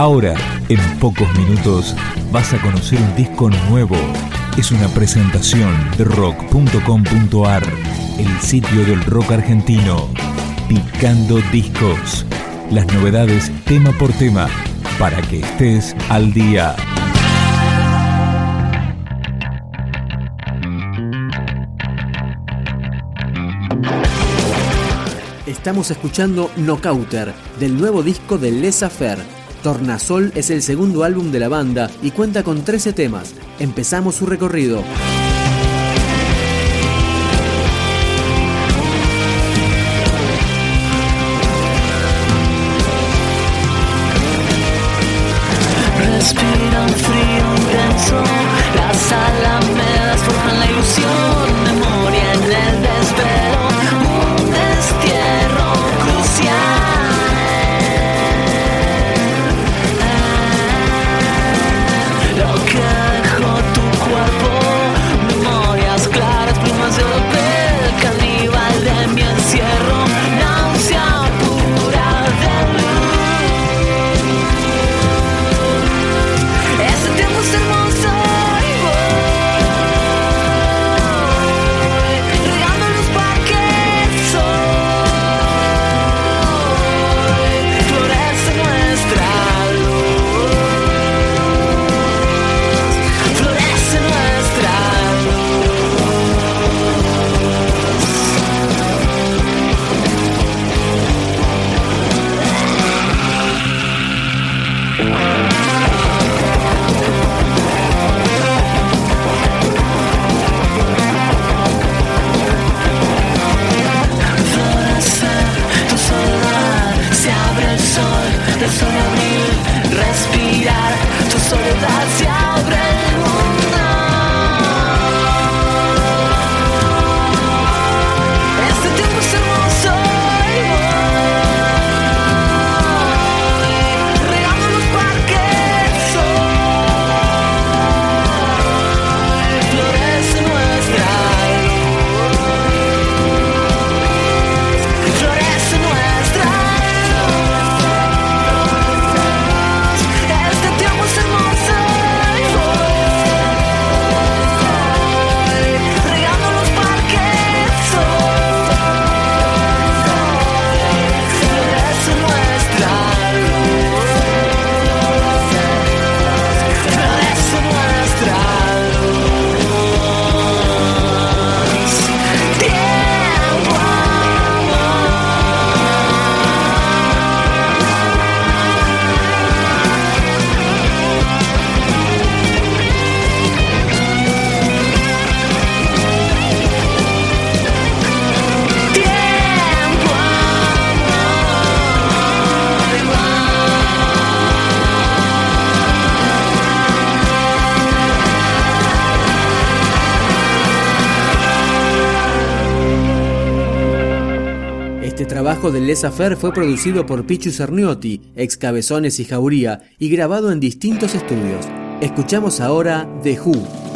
Ahora, en pocos minutos, vas a conocer un disco nuevo. Es una presentación de rock.com.ar, el sitio del rock argentino. Picando discos. Las novedades tema por tema, para que estés al día. Estamos escuchando Knockouter, del nuevo disco de Les Affair. Tornasol es el segundo álbum de la banda y cuenta con 13 temas. Empezamos su recorrido. Trabajo de Les Affair fue producido por Pichu Cerniotti, ex Cabezones y Jauría, y grabado en distintos estudios. Escuchamos ahora The Who.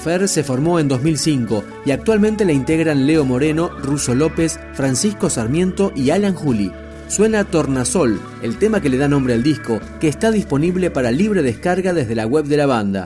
Affair se formó en 2005 y actualmente la integran Leo Moreno, Russo López, Francisco Sarmiento y Alan Juli. Suena Tornasol, el tema que le da nombre al disco, que está disponible para libre descarga desde la web de la banda.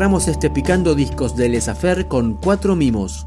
Cerramos este picando discos de Les Affair con cuatro mimos.